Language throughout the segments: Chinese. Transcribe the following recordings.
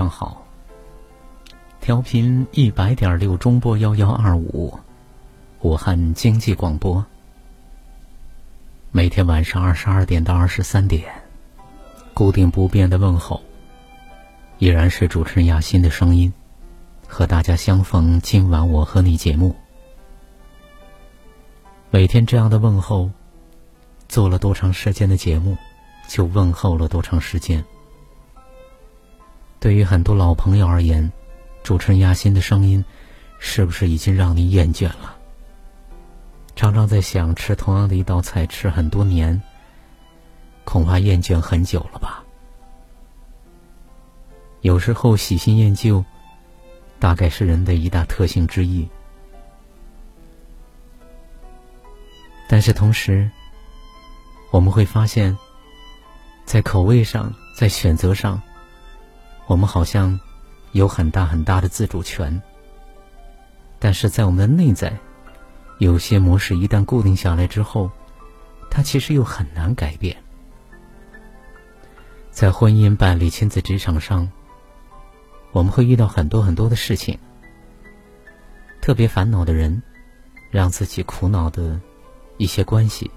上好。调频一百点六中波幺幺二五，武汉经济广播。每天晚上二十二点到二十三点，固定不变的问候，依然是主持人亚欣的声音，和大家相逢。今晚我和你节目，每天这样的问候，做了多长时间的节目，就问候了多长时间。对于很多老朋友而言，主持人亚欣的声音，是不是已经让你厌倦了？常常在想，吃同样的一道菜吃很多年，恐怕厌倦很久了吧？有时候喜新厌旧，大概是人的一大特性之一。但是同时，我们会发现，在口味上，在选择上。我们好像有很大很大的自主权，但是在我们的内在，有些模式一旦固定下来之后，它其实又很难改变。在婚姻、伴侣、亲子、职场上，我们会遇到很多很多的事情，特别烦恼的人，让自己苦恼的一些关系，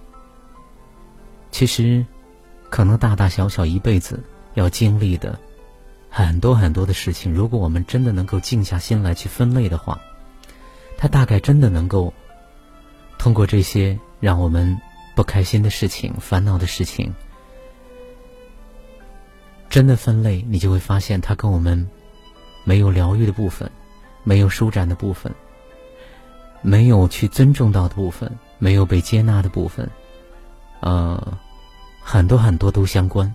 其实可能大大小小一辈子要经历的。很多很多的事情，如果我们真的能够静下心来去分类的话，它大概真的能够通过这些让我们不开心的事情、烦恼的事情，真的分类，你就会发现它跟我们没有疗愈的部分、没有舒展的部分、没有去尊重到的部分、没有被接纳的部分，呃，很多很多都相关。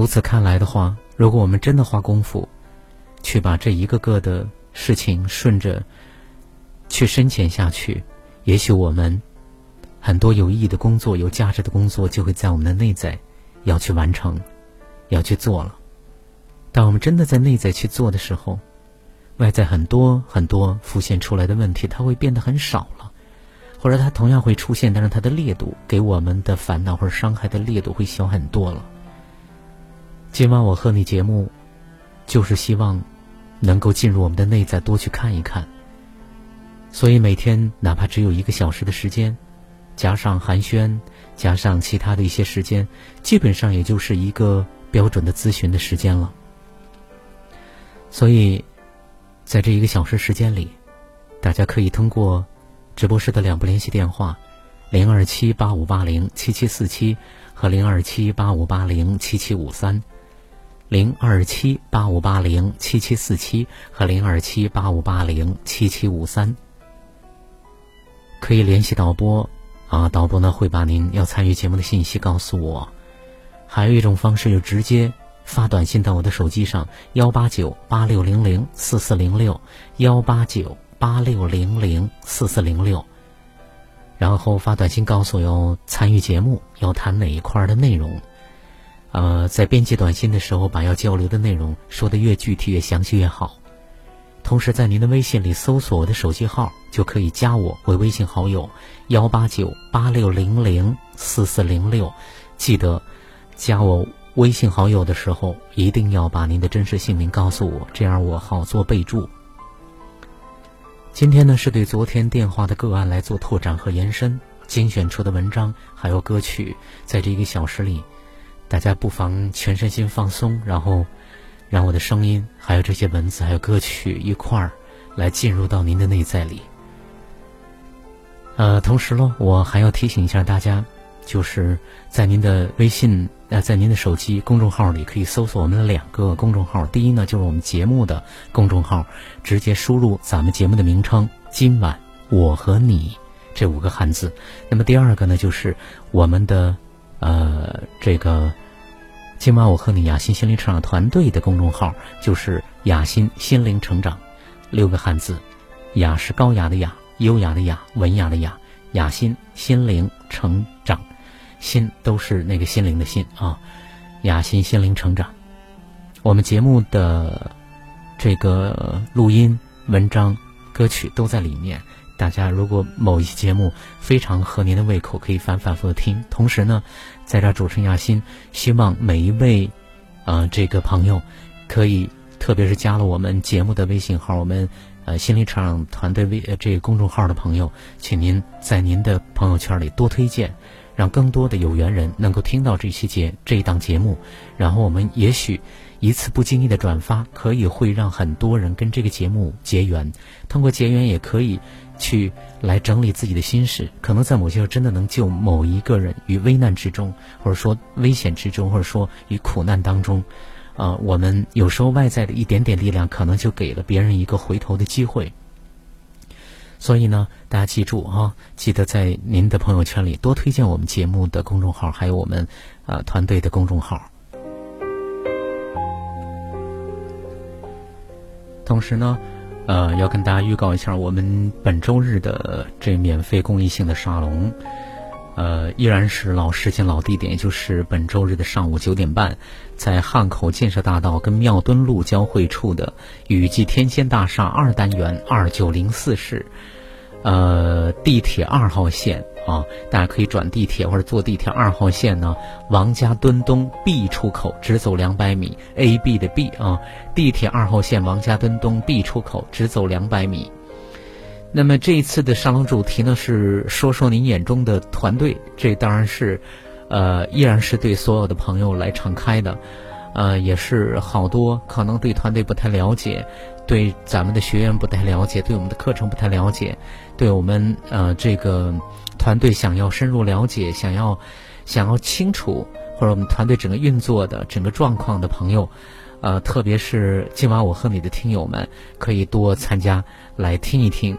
如此看来的话，如果我们真的花功夫，去把这一个个的事情顺着去深浅下去，也许我们很多有意义的工作、有价值的工作就会在我们的内在要去完成、要去做了。当我们真的在内在去做的时候，外在很多很多浮现出来的问题，它会变得很少了，或者它同样会出现，但是它的烈度给我们的烦恼或者伤害的烈度会小很多了。今晚我和你节目，就是希望能够进入我们的内在，多去看一看。所以每天哪怕只有一个小时的时间，加上寒暄，加上其他的一些时间，基本上也就是一个标准的咨询的时间了。所以，在这一个小时时间里，大家可以通过直播室的两部联系电话：零二七八五八零七七四七和零二七八五八零七七五三。零二七八五八零七七四七和零二七八五八零七七五三，可以联系导播啊，导播呢会把您要参与节目的信息告诉我。还有一种方式，就直接发短信到我的手机上幺八九八六零零四四零六幺八九八六零零四四零六，然后发短信告诉我要参与节目，要谈哪一块的内容。呃，在编辑短信的时候，把要交流的内容说的越具体、越详细越好。同时，在您的微信里搜索我的手机号，就可以加我为微信好友，幺八九八六零零四四零六。记得加我微信好友的时候，一定要把您的真实姓名告诉我，这样我好做备注。今天呢，是对昨天电话的个案来做拓展和延伸，精选出的文章还有歌曲，在这一个小时里。大家不妨全身心放松，然后让我的声音、还有这些文字、还有歌曲一块儿来进入到您的内在里。呃，同时呢，我还要提醒一下大家，就是在您的微信呃，在您的手机公众号里可以搜索我们的两个公众号。第一呢，就是我们节目的公众号，直接输入咱们节目的名称“今晚我和你”这五个汉字。那么第二个呢，就是我们的呃这个“今晚我和你”雅欣心灵成长团队的公众号，就是“雅欣心灵成长”六个汉字。雅是高雅的雅，优雅的雅，文雅的雅。雅心心灵成长，心都是那个心灵的心啊。雅心心灵成长，我们节目的这个录音、文章、歌曲都在里面。大家如果某一期节目非常合您的胃口，可以反反复复听。同时呢，在这主持人雅欣希望每一位啊这个朋友可以，特别是加了我们节目的微信号，我们。呃，心理成长团队微呃这个公众号的朋友，请您在您的朋友圈里多推荐，让更多的有缘人能够听到这期节这一档节目。然后我们也许一次不经意的转发，可以会让很多人跟这个节目结缘。通过结缘，也可以去来整理自己的心事，可能在某些时候真的能救某一个人于危难之中，或者说危险之中，或者说于苦难当中。啊，我们有时候外在的一点点力量，可能就给了别人一个回头的机会。所以呢，大家记住啊，记得在您的朋友圈里多推荐我们节目的公众号，还有我们啊团队的公众号。同时呢，呃，要跟大家预告一下，我们本周日的这免费公益性的沙龙。呃，依然是老时间、老地点，就是本周日的上午九点半，在汉口建设大道跟庙墩路交汇处的雨季天仙大厦二单元二九零四室，呃，地铁二号线啊，大家可以转地铁或者坐地铁二号线呢，王家墩东 B 出口直走两百米，A B 的 B 啊，地铁二号线王家墩东 B 出口直走两百米。那么这一次的沙龙主题呢是说说您眼中的团队，这当然是，呃，依然是对所有的朋友来敞开的，呃，也是好多可能对团队不太了解，对咱们的学员不太了解，对我们的课程不太了解，对我们呃这个团队想要深入了解，想要想要清楚或者我们团队整个运作的整个状况的朋友，呃，特别是今晚我和你的听友们可以多参加来听一听。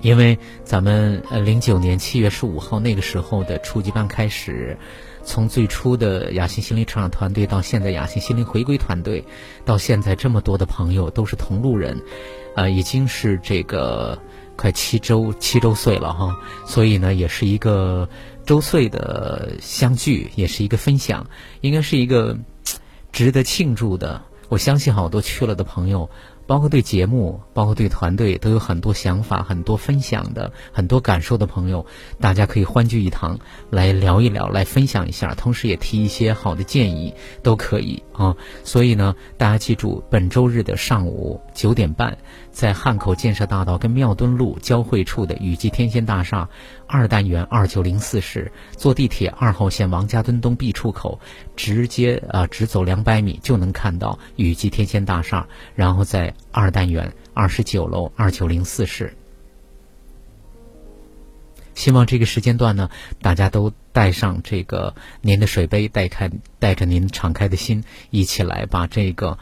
因为咱们呃零九年七月十五号那个时候的初级班开始，从最初的雅欣心灵成长团队到现在雅欣心灵回归团队，到现在这么多的朋友都是同路人，啊，已经是这个快七周七周岁了哈，所以呢也是一个周岁的相聚，也是一个分享，应该是一个值得庆祝的。我相信好多去了的朋友。包括对节目，包括对团队，都有很多想法、很多分享的、很多感受的朋友，大家可以欢聚一堂，来聊一聊，来分享一下，同时也提一些好的建议，都可以啊。所以呢，大家记住，本周日的上午九点半，在汉口建设大道跟庙墩路交汇处的雨季天仙大厦。二单元二九零四室，坐地铁二号线王家墩东 B 出口，直接啊直走两百米就能看到雨季天仙大厦，然后在二单元二十九楼二九零四室。希望这个时间段呢，大家都带上这个您的水杯，带开带着您敞开的心，一起来把这个。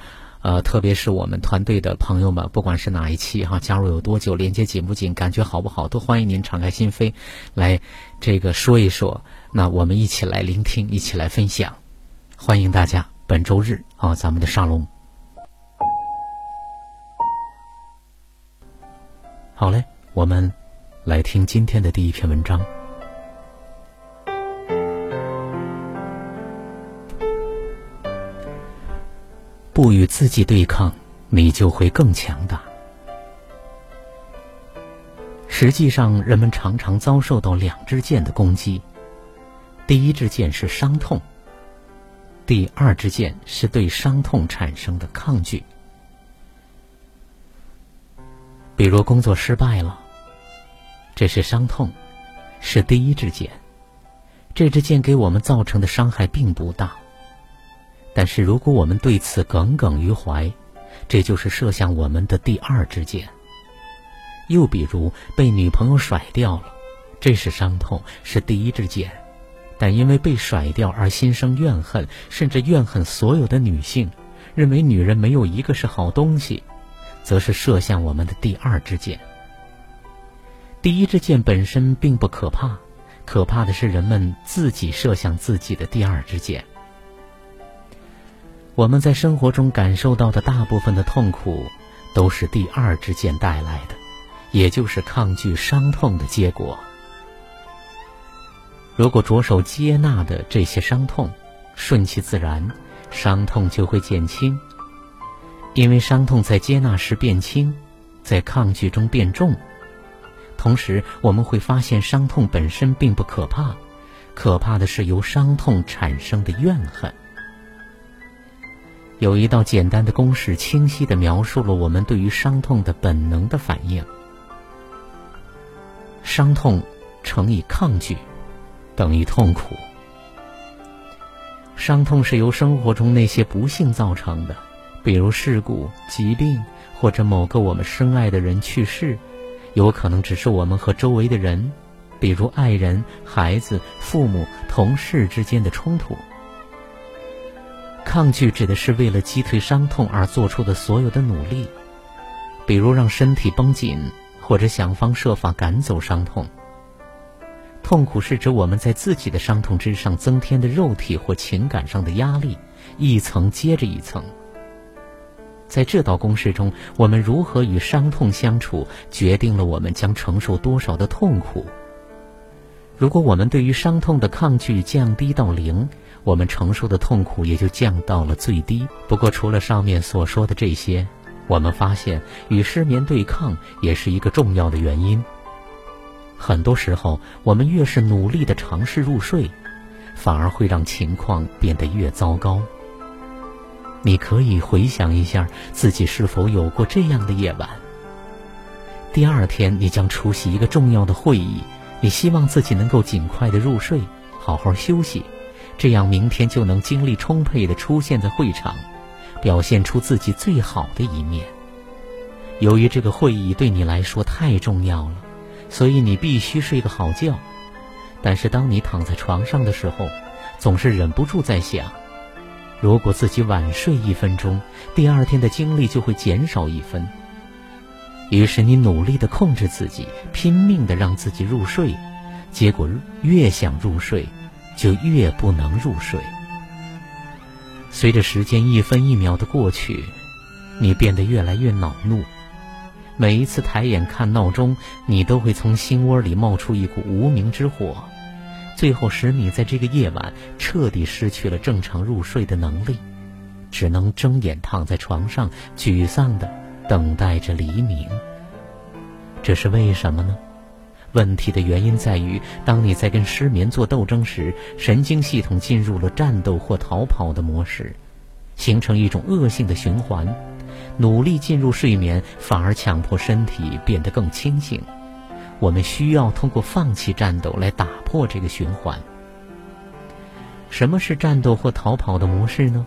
呃，特别是我们团队的朋友们，不管是哪一期哈，加入有多久，连接紧不紧，感觉好不好，都欢迎您敞开心扉，来这个说一说。那我们一起来聆听，一起来分享，欢迎大家本周日啊，咱们的沙龙。好嘞，我们来听今天的第一篇文章。不与自己对抗，你就会更强大。实际上，人们常常遭受到两支箭的攻击，第一支箭是伤痛，第二支箭是对伤痛产生的抗拒。比如工作失败了，这是伤痛，是第一支箭，这支箭给我们造成的伤害并不大。但是，如果我们对此耿耿于怀，这就是射向我们的第二支箭。又比如被女朋友甩掉了，这是伤痛，是第一支箭，但因为被甩掉而心生怨恨，甚至怨恨所有的女性，认为女人没有一个是好东西，则是射向我们的第二支箭。第一支箭本身并不可怕，可怕的是人们自己射向自己的第二支箭。我们在生活中感受到的大部分的痛苦，都是第二支箭带来的，也就是抗拒伤痛的结果。如果着手接纳的这些伤痛，顺其自然，伤痛就会减轻。因为伤痛在接纳时变轻，在抗拒中变重。同时，我们会发现伤痛本身并不可怕，可怕的是由伤痛产生的怨恨。有一道简单的公式，清晰的描述了我们对于伤痛的本能的反应：伤痛乘以抗拒。等于痛苦。伤痛是由生活中那些不幸造成的，比如事故、疾病，或者某个我们深爱的人去世，有可能只是我们和周围的人，比如爱人、孩子、父母、同事之间的冲突。抗拒指的是为了击退伤痛而做出的所有的努力，比如让身体绷紧，或者想方设法赶走伤痛。痛苦是指我们在自己的伤痛之上增添的肉体或情感上的压力，一层接着一层。在这道公式中，我们如何与伤痛相处，决定了我们将承受多少的痛苦。如果我们对于伤痛的抗拒降低到零，我们承受的痛苦也就降到了最低。不过，除了上面所说的这些，我们发现与失眠对抗也是一个重要的原因。很多时候，我们越是努力的尝试入睡，反而会让情况变得越糟糕。你可以回想一下自己是否有过这样的夜晚。第二天你将出席一个重要的会议，你希望自己能够尽快的入睡，好好休息，这样明天就能精力充沛的出现在会场，表现出自己最好的一面。由于这个会议对你来说太重要了。所以你必须睡个好觉，但是当你躺在床上的时候，总是忍不住在想：如果自己晚睡一分钟，第二天的精力就会减少一分。于是你努力地控制自己，拼命地让自己入睡，结果越想入睡，就越不能入睡。随着时间一分一秒的过去，你变得越来越恼怒。每一次抬眼看闹钟，你都会从心窝里冒出一股无名之火，最后使你在这个夜晚彻底失去了正常入睡的能力，只能睁眼躺在床上，沮丧的等待着黎明。这是为什么呢？问题的原因在于，当你在跟失眠做斗争时，神经系统进入了战斗或逃跑的模式，形成一种恶性的循环。努力进入睡眠，反而强迫身体变得更清醒。我们需要通过放弃战斗来打破这个循环。什么是战斗或逃跑的模式呢？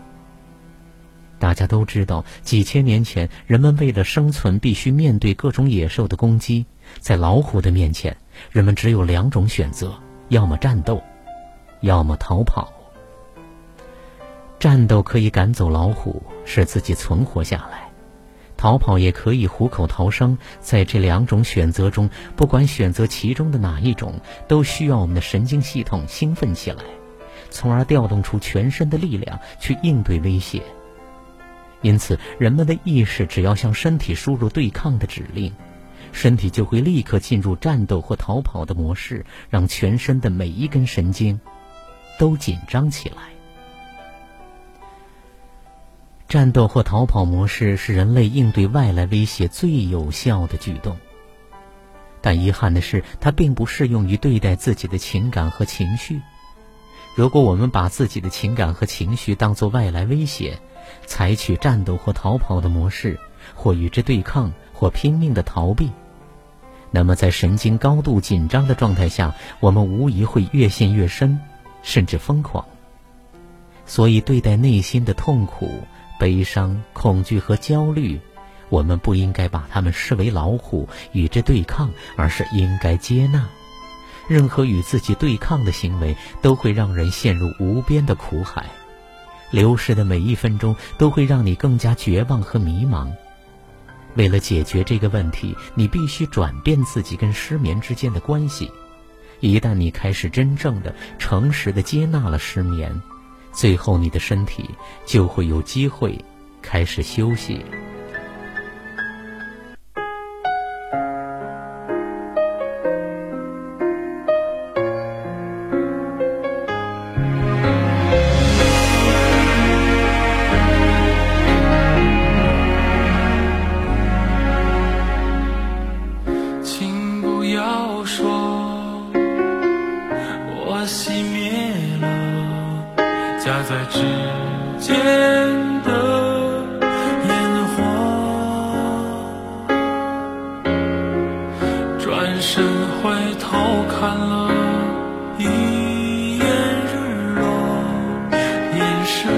大家都知道，几千年前，人们为了生存必须面对各种野兽的攻击。在老虎的面前，人们只有两种选择：要么战斗，要么逃跑。战斗可以赶走老虎，使自己存活下来。逃跑也可以虎口逃生，在这两种选择中，不管选择其中的哪一种，都需要我们的神经系统兴奋起来，从而调动出全身的力量去应对威胁。因此，人们的意识只要向身体输入对抗的指令，身体就会立刻进入战斗或逃跑的模式，让全身的每一根神经都紧张起来。战斗或逃跑模式是人类应对外来威胁最有效的举动，但遗憾的是，它并不适用于对待自己的情感和情绪。如果我们把自己的情感和情绪当作外来威胁，采取战斗或逃跑的模式，或与之对抗，或拼命的逃避，那么在神经高度紧张的状态下，我们无疑会越陷越深，甚至疯狂。所以，对待内心的痛苦。悲伤、恐惧和焦虑，我们不应该把它们视为老虎与之对抗，而是应该接纳。任何与自己对抗的行为都会让人陷入无边的苦海，流逝的每一分钟都会让你更加绝望和迷茫。为了解决这个问题，你必须转变自己跟失眠之间的关系。一旦你开始真正的、诚实的接纳了失眠，最后你的身体就会有机会开始休息。深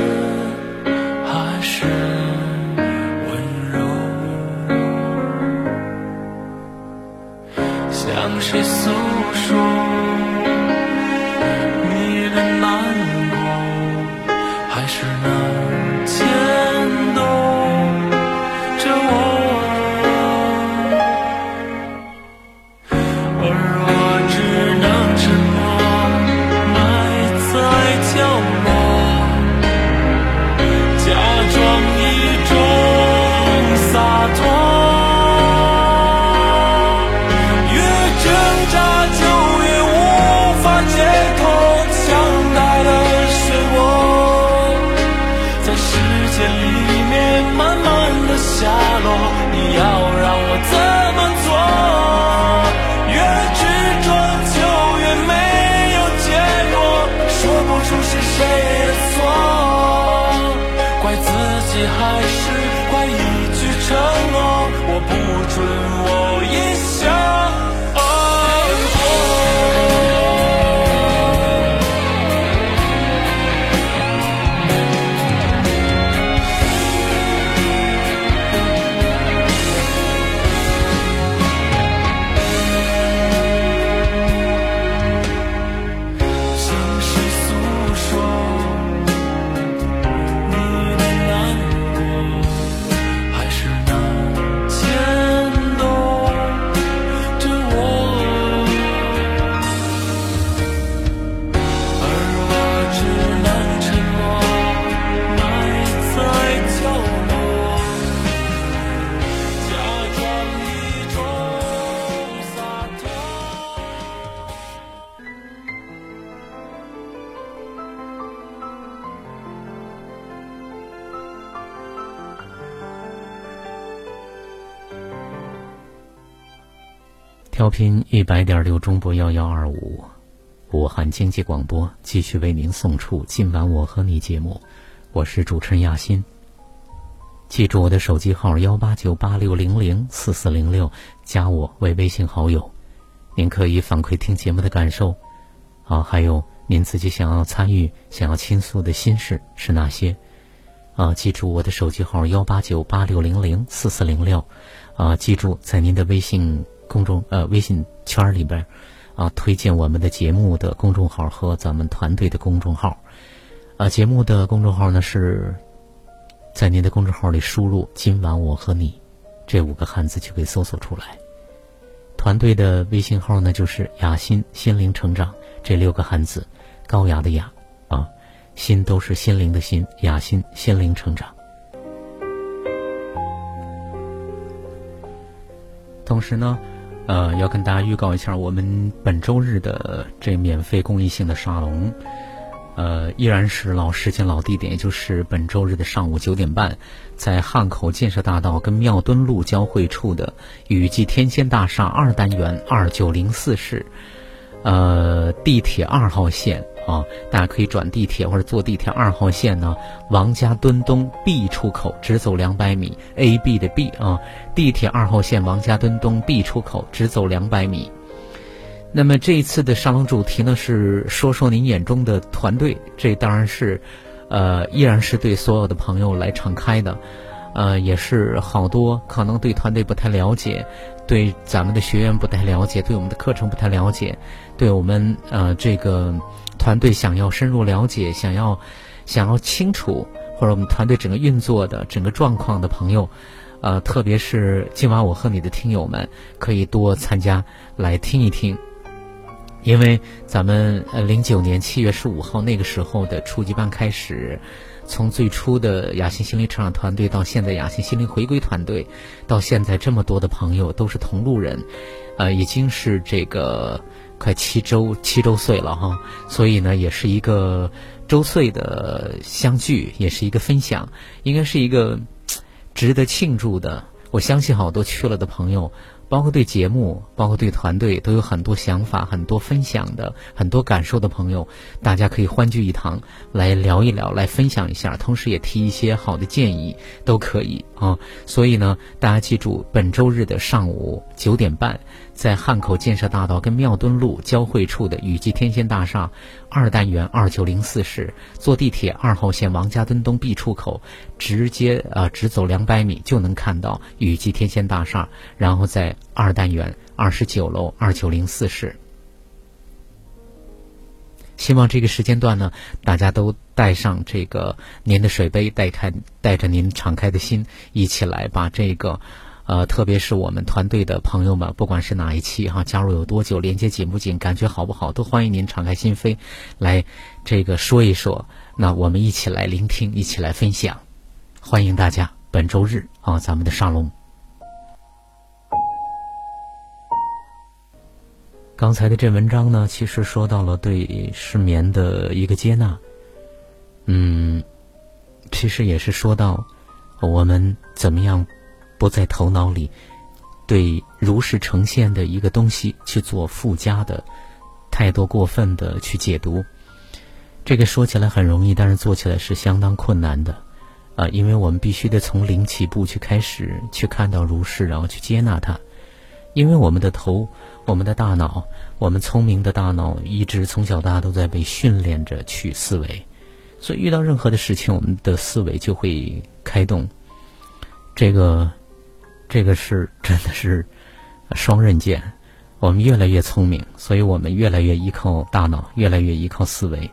还是温柔。像谁诉调频一百点六中波幺幺二五，武汉经济广播继续为您送出今晚我和你节目，我是主持人亚欣。记住我的手机号幺八九八六零零四四零六，加我为微信好友。您可以反馈听节目的感受，啊，还有您自己想要参与、想要倾诉的心事是哪些？啊，记住我的手机号幺八九八六零零四四零六，啊，记住在您的微信。公众呃微信圈里边，啊，推荐我们的节目的公众号和咱们团队的公众号，啊，节目的公众号呢是在您的公众号里输入“今晚我和你”这五个汉字就可以搜索出来。团队的微信号呢就是“雅心心灵成长”这六个汉字，高雅的雅啊，心都是心灵的心，雅心心灵成长。同时呢。呃，要跟大家预告一下，我们本周日的这免费公益性的沙龙，呃，依然是老时间、老地点，也就是本周日的上午九点半，在汉口建设大道跟庙墩路交汇处的雨季天仙大厦二单元二九零四室，呃，地铁二号线。啊，大家可以转地铁或者坐地铁二号线呢，王家墩东 B 出口直走两百米，A B 的 B 啊，地铁二号线王家墩东 B 出口直走两百米。那么这一次的沙龙主题呢是说说您眼中的团队，这当然是，呃，依然是对所有的朋友来敞开的，呃，也是好多可能对团队不太了解，对咱们的学员不太了解，对我们的课程不太了解，对我们呃这个团队想要深入了解，想要想要清楚，或者我们团队整个运作的整个状况的朋友，呃，特别是今晚我和你的听友们，可以多参加来听一听。因为咱们呃零九年七月十五号那个时候的初级班开始，从最初的雅欣心灵成长团队到现在雅欣心灵回归团队，到现在这么多的朋友都是同路人，呃，已经是这个快七周七周岁了哈，所以呢，也是一个周岁的相聚，也是一个分享，应该是一个值得庆祝的。我相信好多去了的朋友。包括对节目，包括对团队，都有很多想法、很多分享的、很多感受的朋友，大家可以欢聚一堂，来聊一聊，来分享一下，同时也提一些好的建议，都可以啊。所以呢，大家记住，本周日的上午九点半。在汉口建设大道跟庙墩路交汇处的雨季天仙大厦二单元二九零四室，坐地铁二号线王家墩东 B 出口，直接啊直走两百米就能看到雨季天仙大厦，然后在二单元二十九楼二九零四室。希望这个时间段呢，大家都带上这个您的水杯，带开带着您敞开的心，一起来把这个。呃，特别是我们团队的朋友们，不管是哪一期哈，加入有多久，连接紧不紧，感觉好不好，都欢迎您敞开心扉，来这个说一说。那我们一起来聆听，一起来分享，欢迎大家。本周日啊，咱们的沙龙。刚才的这文章呢，其实说到了对失眠的一个接纳，嗯，其实也是说到我们怎么样。不在头脑里对如实呈现的一个东西去做附加的太多过分的去解读，这个说起来很容易，但是做起来是相当困难的啊！因为我们必须得从零起步去开始去看到如是，然后去接纳它。因为我们的头、我们的大脑、我们聪明的大脑一直从小到大都在被训练着去思维，所以遇到任何的事情，我们的思维就会开动。这个。这个是真的是双刃剑，我们越来越聪明，所以我们越来越依靠大脑，越来越依靠思维，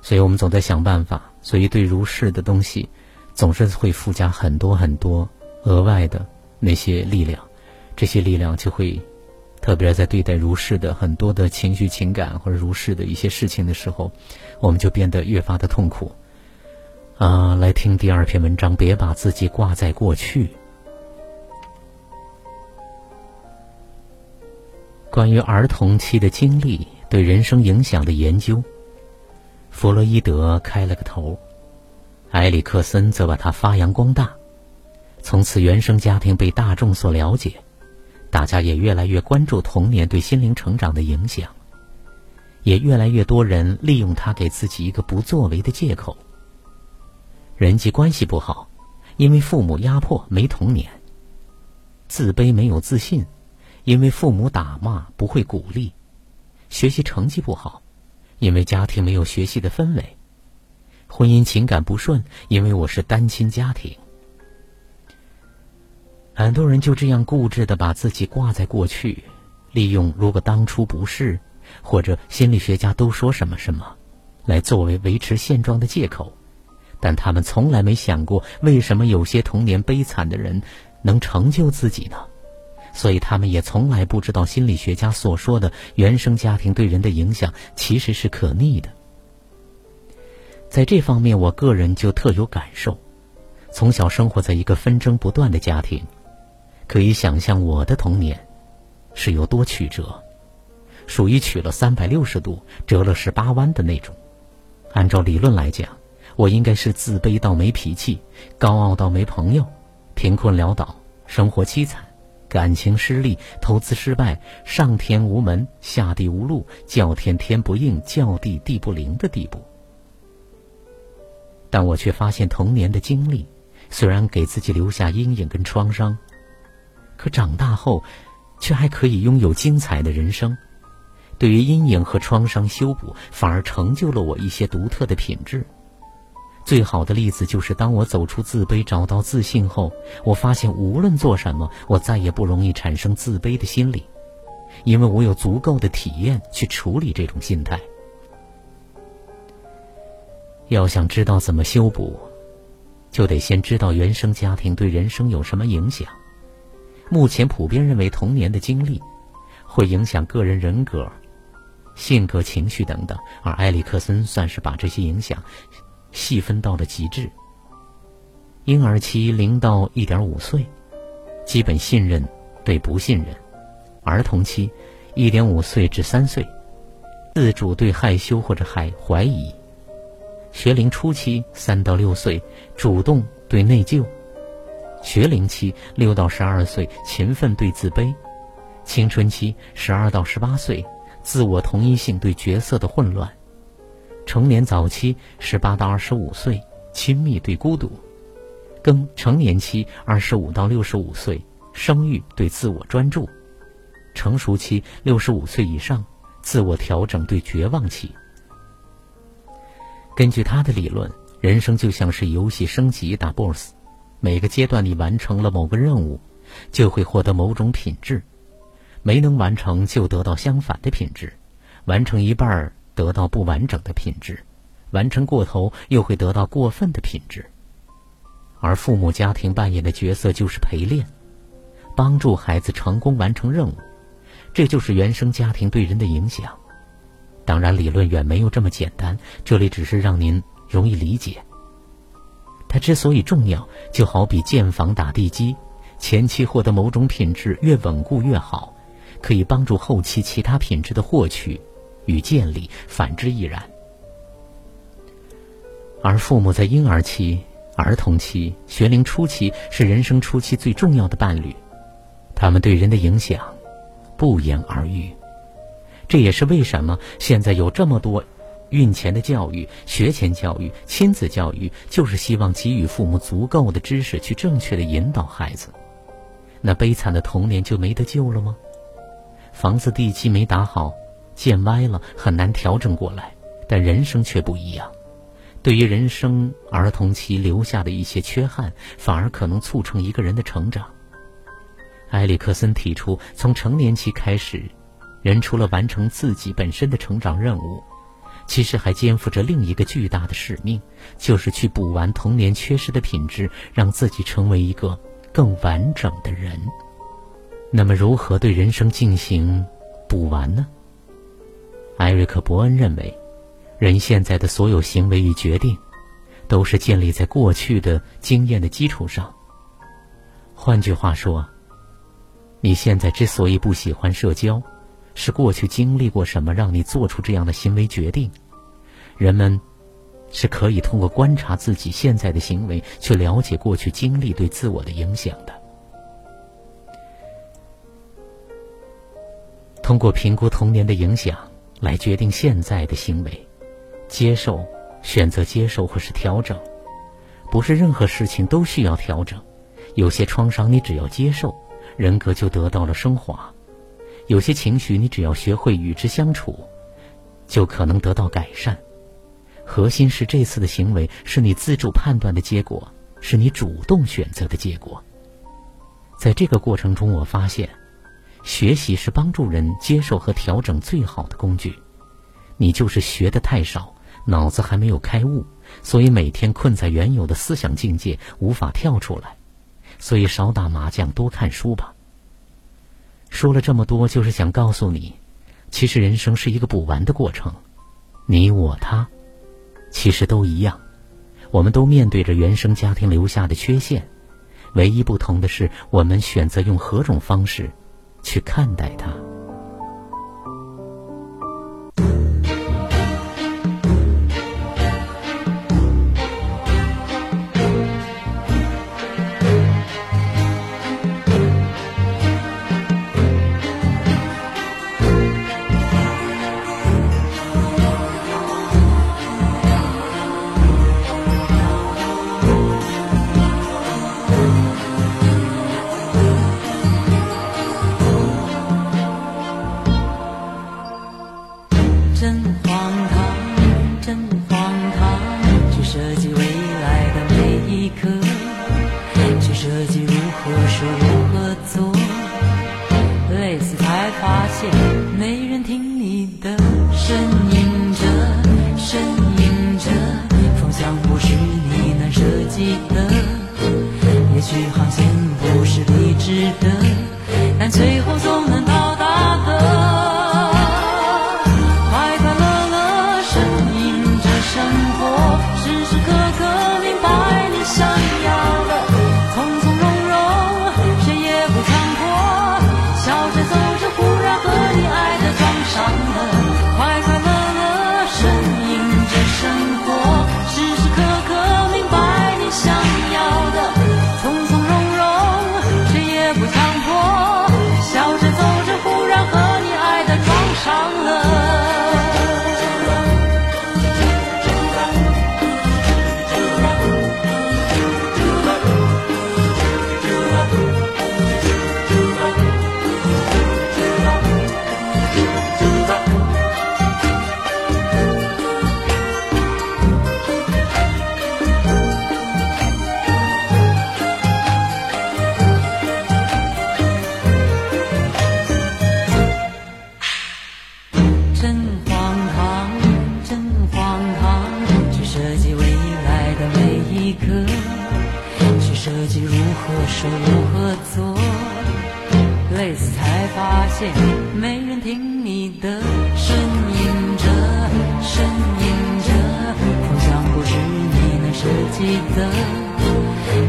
所以我们总在想办法，所以对如是的东西，总是会附加很多很多额外的那些力量，这些力量就会，特别在对待如是的很多的情绪情感或者如是的一些事情的时候，我们就变得越发的痛苦。啊，来听第二篇文章，别把自己挂在过去。关于儿童期的经历对人生影响的研究，弗洛伊德开了个头，埃里克森则把它发扬光大。从此，原生家庭被大众所了解，大家也越来越关注童年对心灵成长的影响，也越来越多人利用它给自己一个不作为的借口。人际关系不好，因为父母压迫没童年；自卑没有自信。因为父母打骂不会鼓励，学习成绩不好，因为家庭没有学习的氛围，婚姻情感不顺，因为我是单亲家庭。很多人就这样固执的把自己挂在过去，利用如果当初不是，或者心理学家都说什么什么，来作为维持现状的借口，但他们从来没想过，为什么有些童年悲惨的人能成就自己呢？所以他们也从来不知道心理学家所说的原生家庭对人的影响其实是可逆的。在这方面，我个人就特有感受。从小生活在一个纷争不断的家庭，可以想象我的童年是有多曲折，属于曲了三百六十度、折了十八弯的那种。按照理论来讲，我应该是自卑到没脾气，高傲到没朋友，贫困潦倒，生活凄惨。感情失利，投资失败，上天无门，下地无路，叫天天不应，叫地地不灵的地步。但我却发现，童年的经历虽然给自己留下阴影跟创伤，可长大后，却还可以拥有精彩的人生。对于阴影和创伤修补，反而成就了我一些独特的品质。最好的例子就是，当我走出自卑，找到自信后，我发现无论做什么，我再也不容易产生自卑的心理，因为我有足够的体验去处理这种心态。要想知道怎么修补，就得先知道原生家庭对人生有什么影响。目前普遍认为，童年的经历会影响个人人格、性格、情绪等等，而埃里克森算是把这些影响。细分到了极致。婴儿期零到一点五岁，基本信任对不信任；儿童期一点五岁至三岁，自主对害羞或者害怀疑；学龄初期三到六岁，主动对内疚；学龄期六到十二岁，勤奋对自卑；青春期十二到十八岁，自我同一性对角色的混乱。成年早期十八到二十五岁，亲密对孤独；更成年期二十五到六十五岁，生育对自我专注；成熟期六十五岁以上，自我调整对绝望期。根据他的理论，人生就像是游戏升级打 BOSS，每个阶段你完成了某个任务，就会获得某种品质；没能完成就得到相反的品质；完成一半儿。得到不完整的品质，完成过头又会得到过分的品质。而父母家庭扮演的角色就是陪练，帮助孩子成功完成任务，这就是原生家庭对人的影响。当然，理论远没有这么简单，这里只是让您容易理解。它之所以重要，就好比建房打地基，前期获得某种品质越稳固越好，可以帮助后期其他品质的获取。与建立，反之亦然。而父母在婴儿期、儿童期、学龄初期是人生初期最重要的伴侣，他们对人的影响不言而喻。这也是为什么现在有这么多孕前的教育、学前教育、亲子教育，就是希望给予父母足够的知识，去正确的引导孩子。那悲惨的童年就没得救了吗？房子地基没打好。见歪了很难调整过来，但人生却不一样。对于人生儿童期留下的一些缺憾，反而可能促成一个人的成长。埃里克森提出，从成年期开始，人除了完成自己本身的成长任务，其实还肩负着另一个巨大的使命，就是去补完童年缺失的品质，让自己成为一个更完整的人。那么，如何对人生进行补完呢？艾瑞克·伯恩认为，人现在的所有行为与决定，都是建立在过去的经验的基础上。换句话说，你现在之所以不喜欢社交，是过去经历过什么让你做出这样的行为决定。人们是可以通过观察自己现在的行为，去了解过去经历对自我的影响的。通过评估童年的影响。来决定现在的行为，接受、选择接受或是调整，不是任何事情都需要调整。有些创伤你只要接受，人格就得到了升华；有些情绪你只要学会与之相处，就可能得到改善。核心是这次的行为是你自主判断的结果，是你主动选择的结果。在这个过程中，我发现。学习是帮助人接受和调整最好的工具。你就是学的太少，脑子还没有开悟，所以每天困在原有的思想境界，无法跳出来。所以少打麻将，多看书吧。说了这么多，就是想告诉你，其实人生是一个补完的过程。你我他，其实都一样，我们都面对着原生家庭留下的缺陷，唯一不同的是，我们选择用何种方式。去看待它。没人听你的呻吟着，呻吟着，方向不是你能设计的，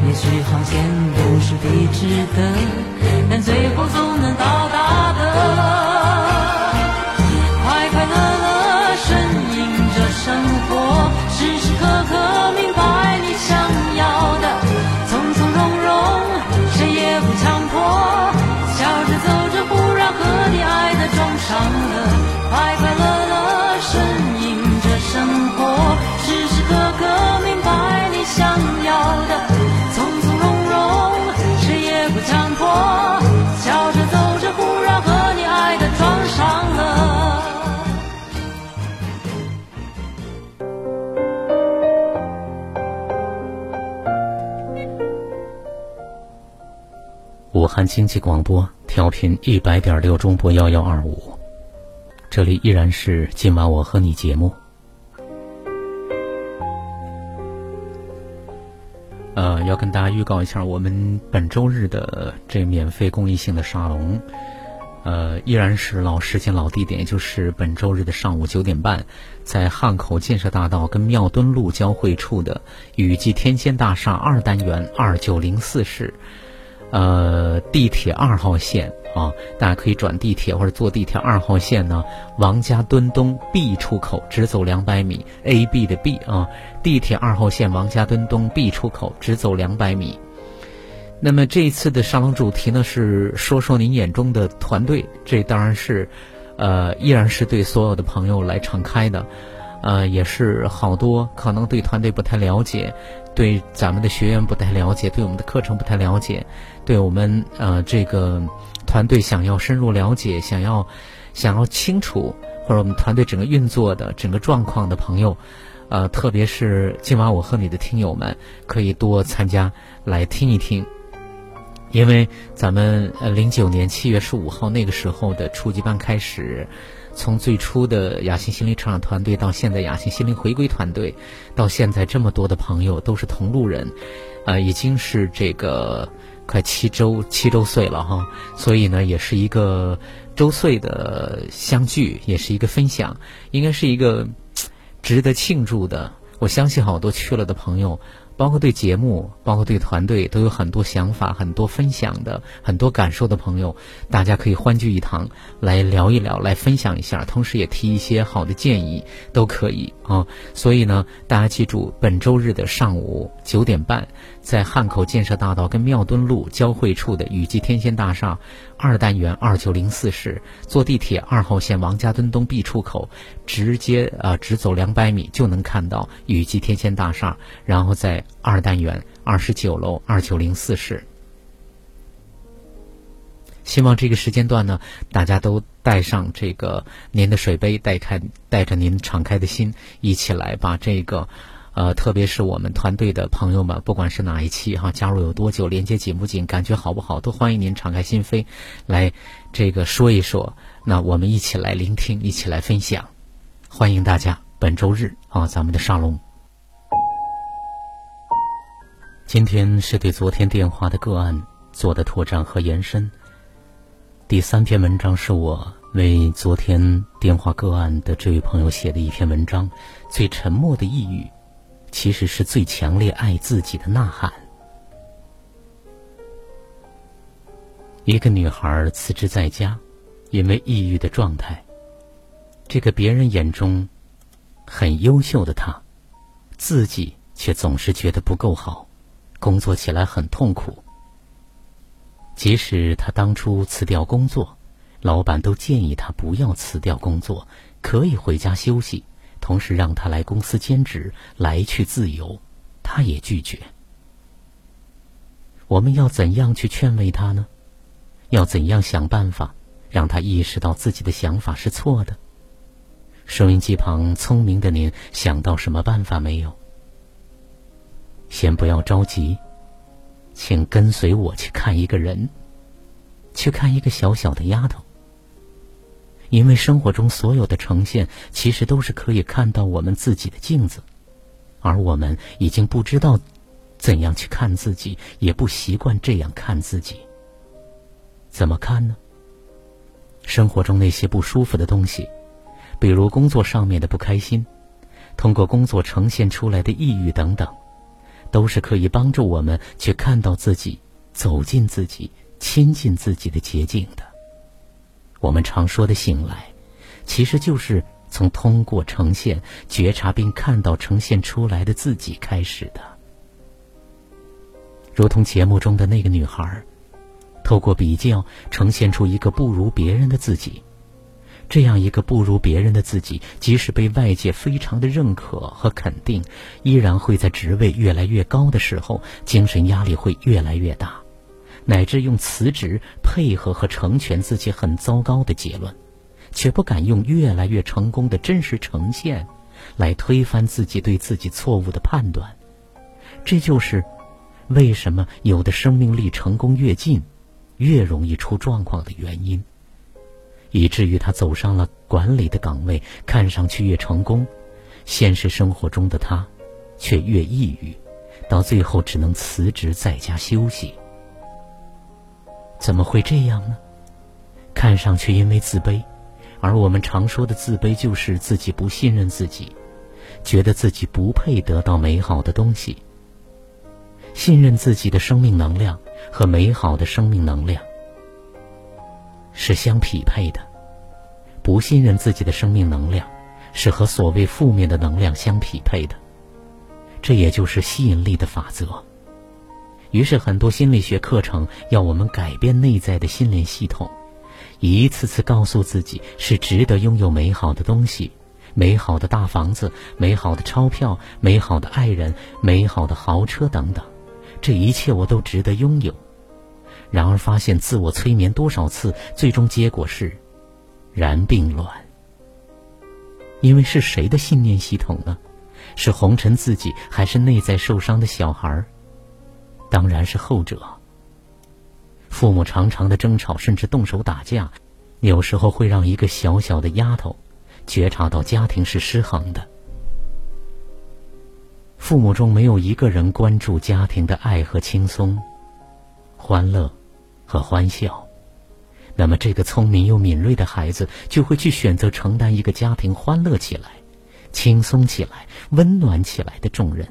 也许航线不是笔直的，但最后总能到达的。不强迫，笑着走着，忽然和你爱的撞上了。武汉经济广播调频一百点六中波幺幺二五，这里依然是今晚我和你节目。要跟大家预告一下，我们本周日的这免费公益性的沙龙，呃，依然是老时间、老地点，也就是本周日的上午九点半，在汉口建设大道跟庙墩路交汇处的雨季天仙大厦二单元二九零四室。呃，地铁二号线啊，大家可以转地铁或者坐地铁二号线呢。王家墩东 B 出口直走两百米，A B 的 B 啊，地铁二号线王家墩东 B 出口直走两百米。那么这一次的沙龙主题呢是说说您眼中的团队，这当然是，呃，依然是对所有的朋友来敞开的，呃，也是好多可能对团队不太了解，对咱们的学员不太了解，对我们的课程不太了解。对我们呃这个团队想要深入了解，想要想要清楚，或者我们团队整个运作的整个状况的朋友，呃，特别是今晚我和你的听友们，可以多参加来听一听，因为咱们呃零九年七月十五号那个时候的初级班开始，从最初的雅欣心灵成长团队到现在雅欣心灵回归团队，到现在这么多的朋友都是同路人，呃，已经是这个。快七周七周岁了哈，所以呢，也是一个周岁的相聚，也是一个分享，应该是一个值得庆祝的。我相信好多去了的朋友。包括对节目，包括对团队，都有很多想法、很多分享的、很多感受的朋友，大家可以欢聚一堂，来聊一聊，来分享一下，同时也提一些好的建议，都可以啊。所以呢，大家记住，本周日的上午九点半，在汉口建设大道跟庙墩路交汇处的雨季天仙大厦二单元二九零四室，坐地铁二号线王家墩东 B 出口，直接啊直走两百米就能看到雨季天仙大厦，然后在。二单元二十九楼二九零四室，希望这个时间段呢，大家都带上这个您的水杯，带开带着您敞开的心，一起来把这个，呃，特别是我们团队的朋友们，不管是哪一期哈，加入有多久，连接紧不紧，感觉好不好，都欢迎您敞开心扉，来这个说一说，那我们一起来聆听，一起来分享。欢迎大家本周日啊，咱们的沙龙。今天是对昨天电话的个案做的拓展和延伸。第三篇文章是我为昨天电话个案的这位朋友写的一篇文章。最沉默的抑郁，其实是最强烈爱自己的呐喊。一个女孩辞职在家，因为抑郁的状态。这个别人眼中很优秀的她，自己却总是觉得不够好，工作起来很痛苦。即使她当初辞掉工作，老板都建议她不要辞掉工作，可以回家休息，同时让他来公司兼职，来去自由，他也拒绝。我们要怎样去劝慰他呢？要怎样想办法让他意识到自己的想法是错的？收音机旁聪明的您想到什么办法没有？先不要着急，请跟随我去看一个人，去看一个小小的丫头。因为生活中所有的呈现，其实都是可以看到我们自己的镜子，而我们已经不知道怎样去看自己，也不习惯这样看自己。怎么看呢？生活中那些不舒服的东西，比如工作上面的不开心，通过工作呈现出来的抑郁等等，都是可以帮助我们去看到自己、走进自己、亲近自己的捷径的。我们常说的醒来，其实就是从通过呈现、觉察并看到呈现出来的自己开始的。如同节目中的那个女孩。透过比较，呈现出一个不如别人的自己。这样一个不如别人的自己，即使被外界非常的认可和肯定，依然会在职位越来越高的时候，精神压力会越来越大，乃至用辞职配合和成全自己很糟糕的结论，却不敢用越来越成功的真实呈现，来推翻自己对自己错误的判断。这就是为什么有的生命力成功越近。越容易出状况的原因，以至于他走上了管理的岗位，看上去越成功，现实生活中的他却越抑郁，到最后只能辞职在家休息。怎么会这样呢？看上去因为自卑，而我们常说的自卑就是自己不信任自己，觉得自己不配得到美好的东西。信任自己的生命能量和美好的生命能量是相匹配的，不信任自己的生命能量是和所谓负面的能量相匹配的，这也就是吸引力的法则。于是，很多心理学课程要我们改变内在的心灵系统，一次次告诉自己是值得拥有美好的东西，美好的大房子、美好的钞票、美好的爱人、美好的豪车等等。这一切我都值得拥有，然而发现自我催眠多少次，最终结果是然并卵。因为是谁的信念系统呢？是红尘自己，还是内在受伤的小孩？当然是后者。父母常常的争吵，甚至动手打架，有时候会让一个小小的丫头觉察到家庭是失衡的。父母中没有一个人关注家庭的爱和轻松、欢乐和欢笑，那么这个聪明又敏锐的孩子就会去选择承担一个家庭欢乐起来、轻松起来、温暖起来的重任。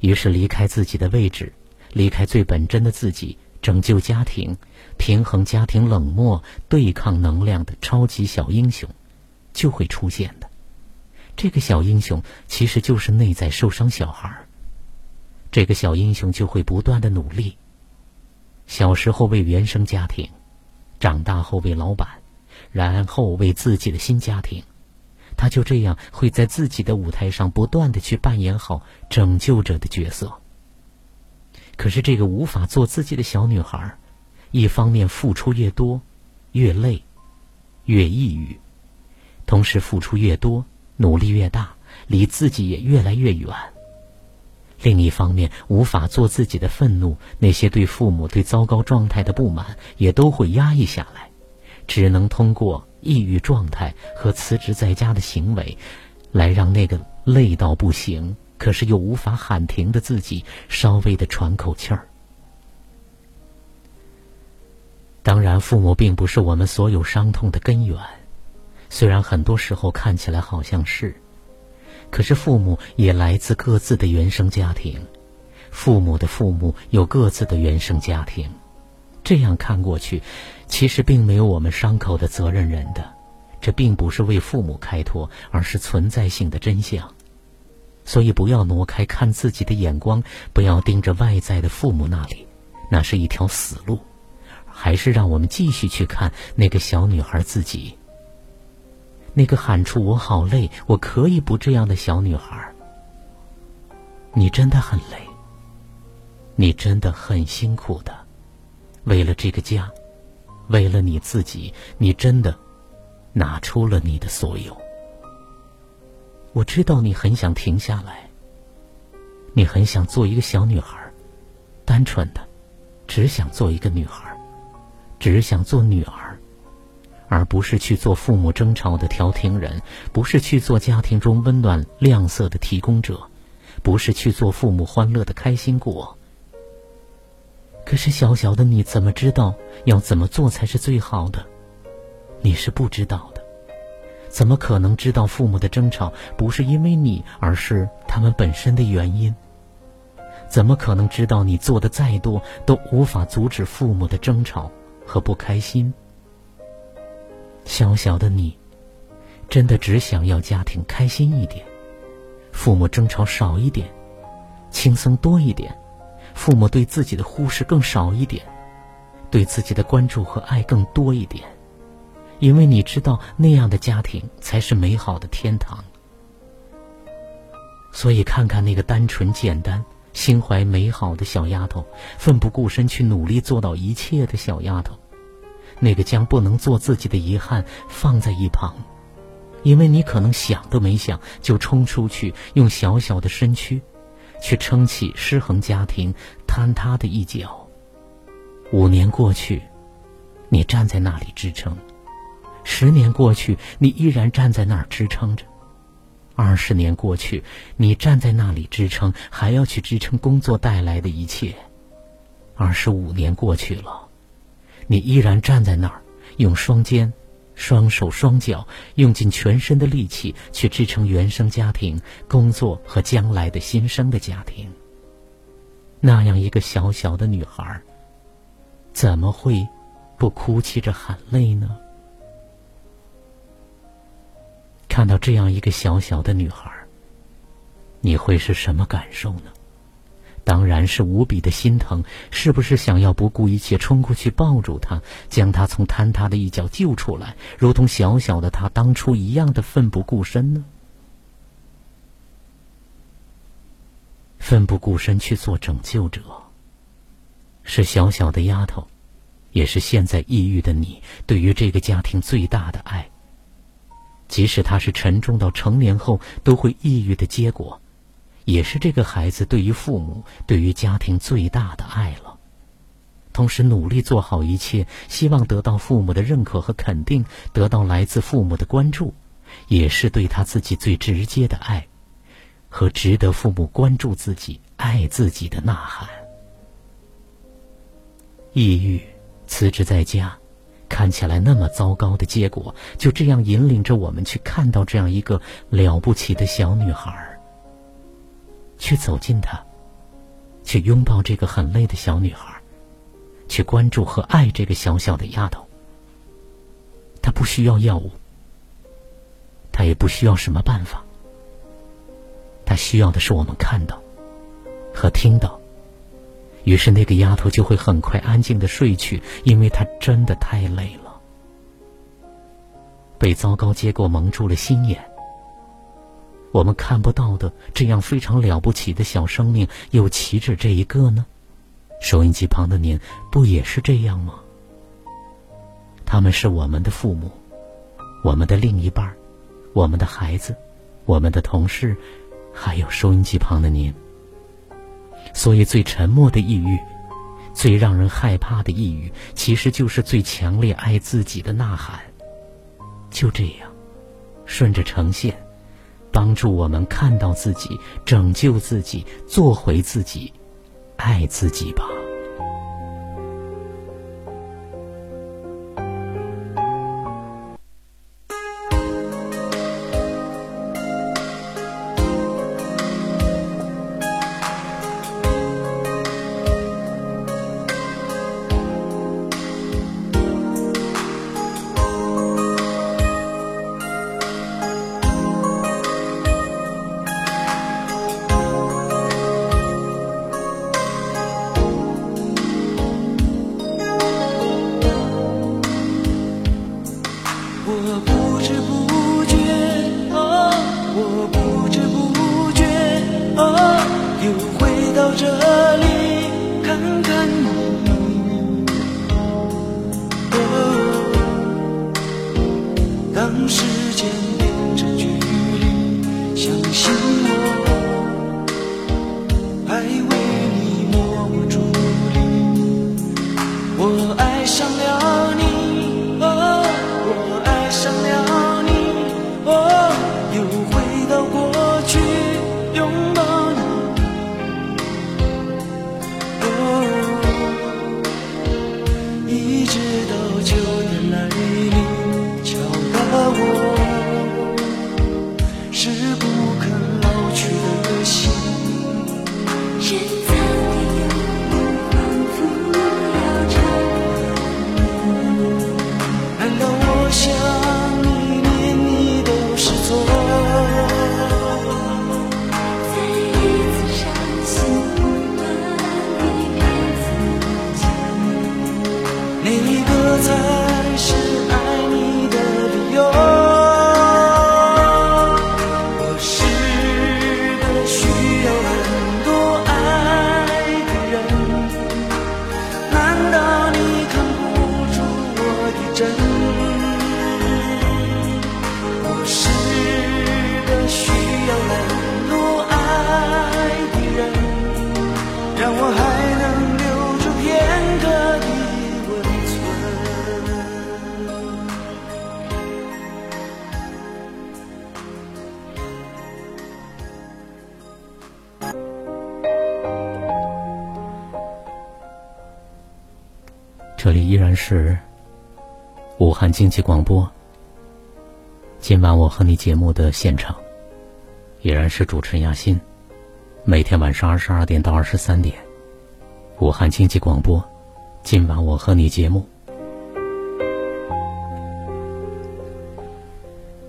于是，离开自己的位置，离开最本真的自己，拯救家庭、平衡家庭冷漠、对抗能量的超级小英雄，就会出现的。这个小英雄其实就是内在受伤小孩。这个小英雄就会不断的努力。小时候为原生家庭，长大后为老板，然后为自己的新家庭，他就这样会在自己的舞台上不断的去扮演好拯救者的角色。可是这个无法做自己的小女孩，一方面付出越多，越累，越抑郁，同时付出越多。努力越大，离自己也越来越远。另一方面，无法做自己的愤怒，那些对父母、对糟糕状态的不满，也都会压抑下来，只能通过抑郁状态和辞职在家的行为，来让那个累到不行，可是又无法喊停的自己稍微的喘口气儿。当然，父母并不是我们所有伤痛的根源，虽然很多时候看起来好像是，可是父母也来自各自的原生家庭，父母的父母有各自的原生家庭，这样看过去，其实并没有我们伤口的责任人的，这并不是为父母开脱，而是存在性的真相。所以，不要挪开看自己的眼光，不要盯着外在的父母那里，那是一条死路。还是让我们继续去看那个小女孩自己，那个喊出“我好累，我可以不这样的”小女孩。你真的很累，你真的很辛苦的，为了这个家，为了你自己，你真的拿出了你的所有。我知道你很想停下来，你很想做一个小女孩，单纯的，只想做一个女孩。只想做女儿，而不是去做父母争吵的调停人，不是去做家庭中温暖亮色的提供者，不是去做父母欢乐的开心果。可是小小的你怎么知道要怎么做才是最好的？你是不知道的，怎么可能知道父母的争吵不是因为你，而是他们本身的原因？怎么可能知道你做的再多都无法阻止父母的争吵？和不开心，小小的你，真的只想要家庭开心一点，父母争吵少一点，轻松多一点，父母对自己的忽视更少一点，对自己的关注和爱更多一点，因为你知道那样的家庭才是美好的天堂。所以，看看那个单纯简单。心怀美好的小丫头，奋不顾身去努力做到一切的小丫头，那个将不能做自己的遗憾放在一旁，因为你可能想都没想就冲出去，用小小的身躯，去撑起失衡家庭坍塌的一角。五年过去，你站在那里支撑；十年过去，你依然站在那儿支撑着。二十年过去，你站在那里支撑，还要去支撑工作带来的一切。二十五年过去了，你依然站在那儿，用双肩、双手、双脚，用尽全身的力气去支撑原生家庭、工作和将来的新生的家庭。那样一个小小的女孩，怎么会不哭泣着喊累呢？看到这样一个小小的女孩，你会是什么感受呢？当然是无比的心疼，是不是想要不顾一切冲过去抱住她，将她从坍塌的一角救出来，如同小小的她当初一样的奋不顾身呢？奋不顾身去做拯救者，是小小的丫头，也是现在抑郁的你对于这个家庭最大的爱。即使他是沉重到成年后都会抑郁的结果，也是这个孩子对于父母、对于家庭最大的爱了。同时努力做好一切，希望得到父母的认可和肯定，得到来自父母的关注，也是对他自己最直接的爱，和值得父母关注自己、爱自己的呐喊。抑郁，辞职在家。看起来那么糟糕的结果，就这样引领着我们去看到这样一个了不起的小女孩，去走近她，去拥抱这个很累的小女孩，去关注和爱这个小小的丫头。她不需要药物，她也不需要什么办法，她需要的是我们看到和听到。于是，那个丫头就会很快安静的睡去，因为她真的太累了，被糟糕结果蒙住了心眼。我们看不到的这样非常了不起的小生命，又岂止这一个呢？收音机旁的您，不也是这样吗？他们是我们的父母，我们的另一半，我们的孩子，我们的同事，还有收音机旁的您。所以，最沉默的抑郁，最让人害怕的抑郁，其实就是最强烈爱自己的呐喊。就这样，顺着呈现，帮助我们看到自己，拯救自己，做回自己，爱自己吧。播。今晚我和你节目的现场，依然是主持人亚欣。每天晚上二十二点到二十三点，武汉经济广播。今晚我和你节目。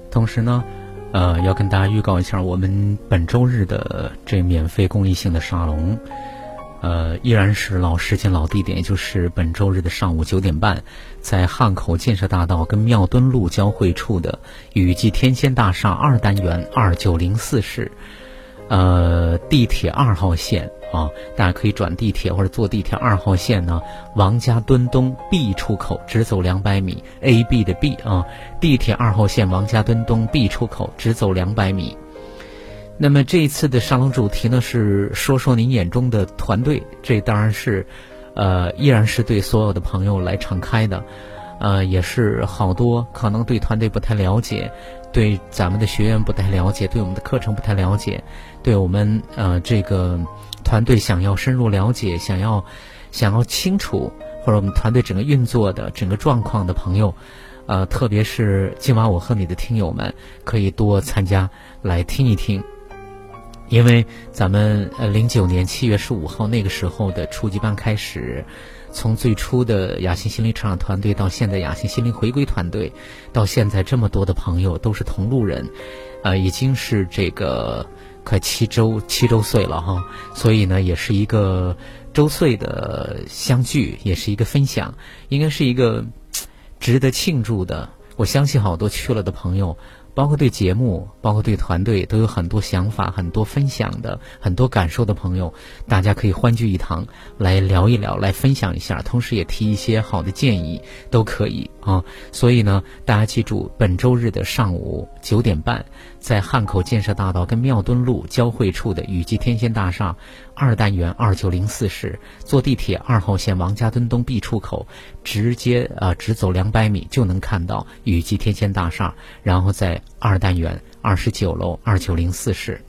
同时呢，呃，要跟大家预告一下，我们本周日的这免费公益性的沙龙。呃，依然是老时间、老地点，也就是本周日的上午九点半，在汉口建设大道跟庙墩路交汇处的雨季天仙大厦二单元二九零四室，呃，地铁二号线啊，大家可以转地铁或者坐地铁二号线呢，王家墩东 B 出口直走两百米，A B 的 B 啊，地铁二号线王家墩东 B 出口直走两百米。那么这一次的沙龙主题呢是说说您眼中的团队，这当然是，呃，依然是对所有的朋友来敞开的，呃，也是好多可能对团队不太了解，对咱们的学员不太了解，对我们的课程不太了解，对我们呃这个团队想要深入了解，想要想要清楚或者我们团队整个运作的整个状况的朋友，呃，特别是今晚我和你的听友们可以多参加来听一听。因为咱们呃零九年七月十五号那个时候的初级班开始，从最初的雅欣心灵成长团队到现在雅欣心灵回归团队，到现在这么多的朋友都是同路人，呃，已经是这个快七周七周岁了哈，所以呢，也是一个周岁的相聚，也是一个分享，应该是一个值得庆祝的。我相信好多去了的朋友。包括对节目，包括对团队，都有很多想法、很多分享的、很多感受的朋友，大家可以欢聚一堂，来聊一聊，来分享一下，同时也提一些好的建议，都可以啊。所以呢，大家记住，本周日的上午九点半，在汉口建设大道跟庙墩路交汇处的雨季天仙大厦二单元二九零四室，坐地铁二号线王家墩东 B 出口，直接啊直走两百米就能看到雨季天仙大厦，然后在二单元二十九楼二九零四室。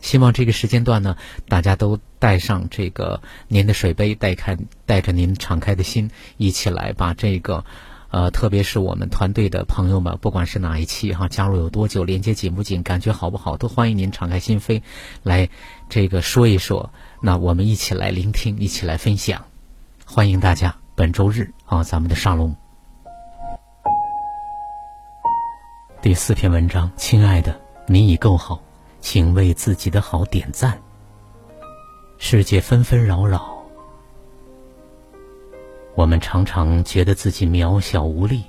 希望这个时间段呢，大家都带上这个您的水杯，带开带着您敞开的心，一起来把这个，呃，特别是我们团队的朋友们，不管是哪一期哈，加入有多久，连接紧不紧，感觉好不好，都欢迎您敞开心扉，来这个说一说。那我们一起来聆听，一起来分享，欢迎大家本周日啊，咱们的沙龙。第四篇文章，亲爱的，你已够好。请为自己的好点赞。世界纷纷扰扰，我们常常觉得自己渺小无力，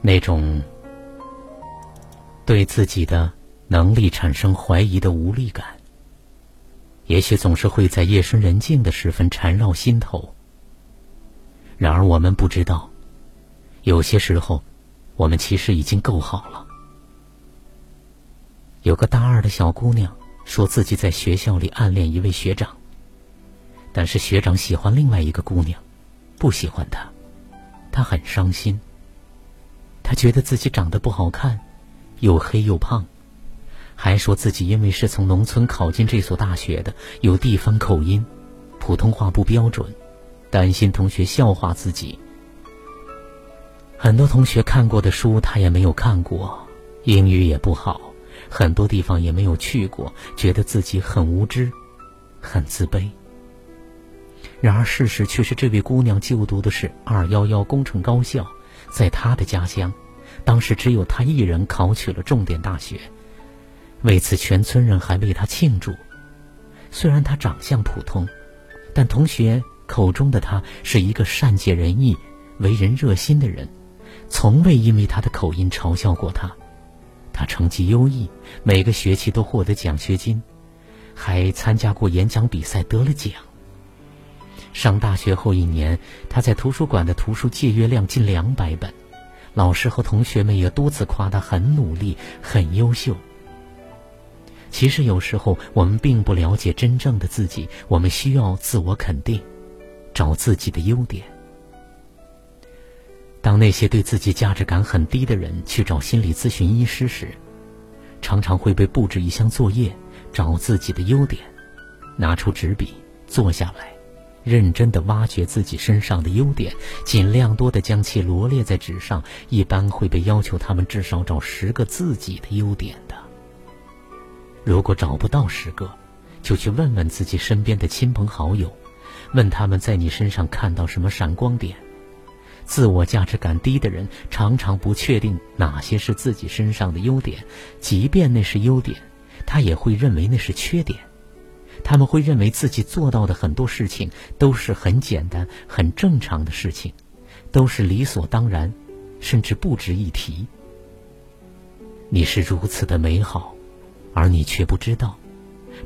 那种对自己的能力产生怀疑的无力感，也许总是会在夜深人静的时分缠绕心头。然而，我们不知道，有些时候，我们其实已经够好了。有个大二的小姑娘说自己在学校里暗恋一位学长，但是学长喜欢另外一个姑娘，不喜欢她，她很伤心。她觉得自己长得不好看，又黑又胖，还说自己因为是从农村考进这所大学的，有地方口音，普通话不标准，担心同学笑话自己。很多同学看过的书她也没有看过，英语也不好。很多地方也没有去过，觉得自己很无知，很自卑。然而事实却是，这位姑娘就读的是二幺幺工程高校，在她的家乡，当时只有她一人考取了重点大学，为此全村人还为她庆祝。虽然她长相普通，但同学口中的她是一个善解人意、为人热心的人，从未因为她的口音嘲笑过她。他成绩优异，每个学期都获得奖学金，还参加过演讲比赛得了奖。上大学后一年，他在图书馆的图书借阅量近两百本，老师和同学们也多次夸他很努力、很优秀。其实有时候我们并不了解真正的自己，我们需要自我肯定，找自己的优点。当那些对自己价值感很低的人去找心理咨询医师时，常常会被布置一项作业，找自己的优点，拿出纸笔坐下来，认真的挖掘自己身上的优点，尽量多的将其罗列在纸上。一般会被要求他们至少找十个自己的优点的。如果找不到十个，就去问问自己身边的亲朋好友，问他们在你身上看到什么闪光点。自我价值感低的人常常不确定哪些是自己身上的优点，即便那是优点，他也会认为那是缺点。他们会认为自己做到的很多事情都是很简单、很正常的事情，都是理所当然，甚至不值一提。你是如此的美好，而你却不知道，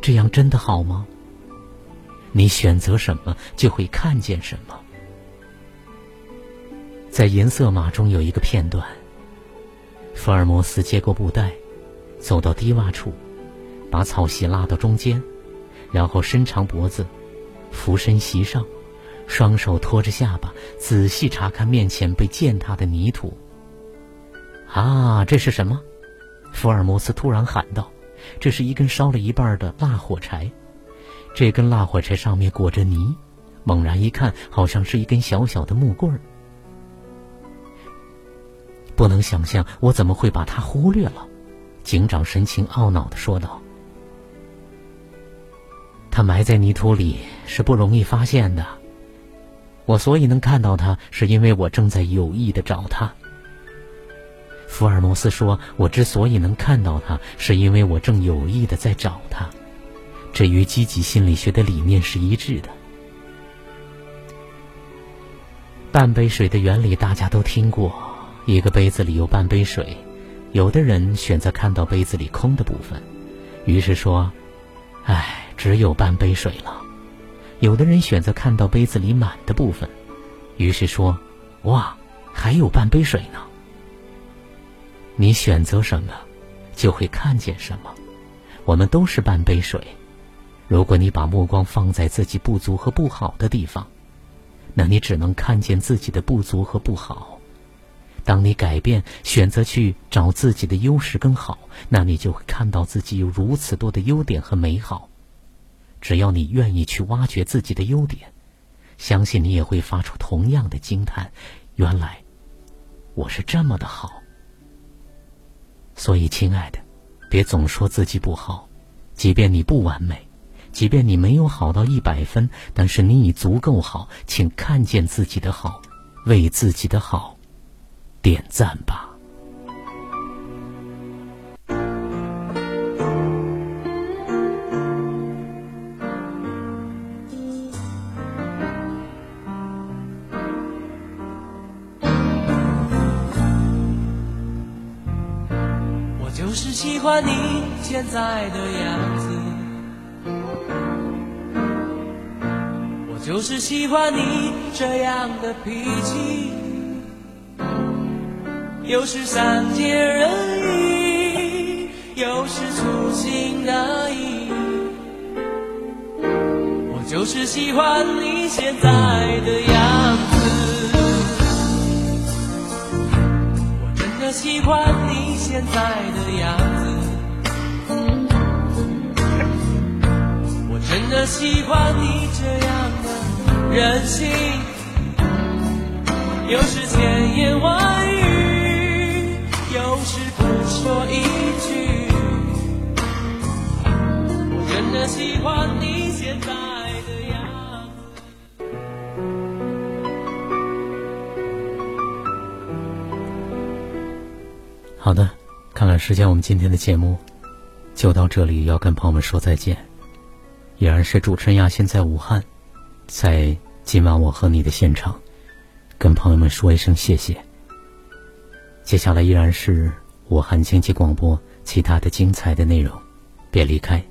这样真的好吗？你选择什么，就会看见什么。在《银色马》中有一个片段，福尔摩斯接过布袋，走到低洼处，把草席拉到中间，然后伸长脖子，俯身席上，双手托着下巴，仔细查看面前被践踏的泥土。啊，这是什么？福尔摩斯突然喊道：“这是一根烧了一半的蜡火柴，这根蜡火柴上面裹着泥，猛然一看，好像是一根小小的木棍儿。”不能想象我怎么会把他忽略了，警长神情懊恼的说道：“他埋在泥土里是不容易发现的，我所以能看到他，是因为我正在有意的找他。”福尔摩斯说：“我之所以能看到他，是因为我正有意的在找他，这与积极心理学的理念是一致的。”半杯水的原理大家都听过。一个杯子里有半杯水，有的人选择看到杯子里空的部分，于是说：“唉，只有半杯水了。”有的人选择看到杯子里满的部分，于是说：“哇，还有半杯水呢。”你选择什么，就会看见什么。我们都是半杯水。如果你把目光放在自己不足和不好的地方，那你只能看见自己的不足和不好。当你改变，选择去找自己的优势更好，那你就会看到自己有如此多的优点和美好。只要你愿意去挖掘自己的优点，相信你也会发出同样的惊叹：原来我是这么的好。所以，亲爱的，别总说自己不好，即便你不完美，即便你没有好到一百分，但是你已足够好。请看见自己的好，为自己的好。点赞吧！在的样子，我就是喜欢你这样的脾气。有时善解人意，有时粗心大意。我就是喜欢你现在的样子，我真的喜欢你现在的样子，真的喜欢你这样的任性，有时千言万语。有时不说一句，我真的喜欢你现在的样。好的，看来时间我们今天的节目就到这里，要跟朋友们说再见。依然是主持人亚欣在武汉，在今晚我和你的现场，跟朋友们说一声谢谢。接下来依然是武汉经济广播其他的精彩的内容，别离开。